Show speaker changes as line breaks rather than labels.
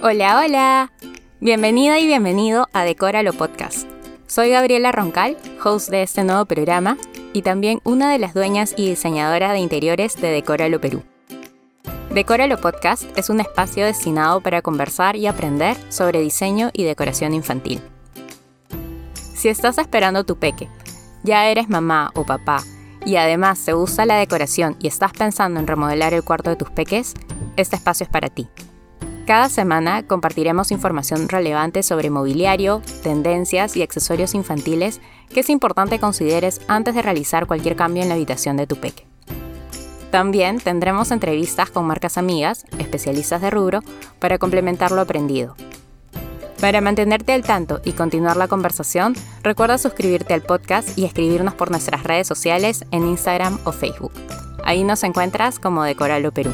Hola, hola. Bienvenida y bienvenido a Decóralo Podcast. Soy Gabriela Roncal, host de este nuevo programa y también una de las dueñas y diseñadoras de interiores de Decóralo Perú. Decóralo Podcast es un espacio destinado para conversar y aprender sobre diseño y decoración infantil. Si estás esperando tu peque, ya eres mamá o papá y además te gusta la decoración y estás pensando en remodelar el cuarto de tus peques, este espacio es para ti. Cada semana compartiremos información relevante sobre mobiliario, tendencias y accesorios infantiles que es importante consideres antes de realizar cualquier cambio en la habitación de tu peque. También tendremos entrevistas con marcas amigas, especialistas de rubro, para complementar lo aprendido. Para mantenerte al tanto y continuar la conversación, recuerda suscribirte al podcast y escribirnos por nuestras redes sociales en Instagram o Facebook. Ahí nos encuentras como Decoralo Perú.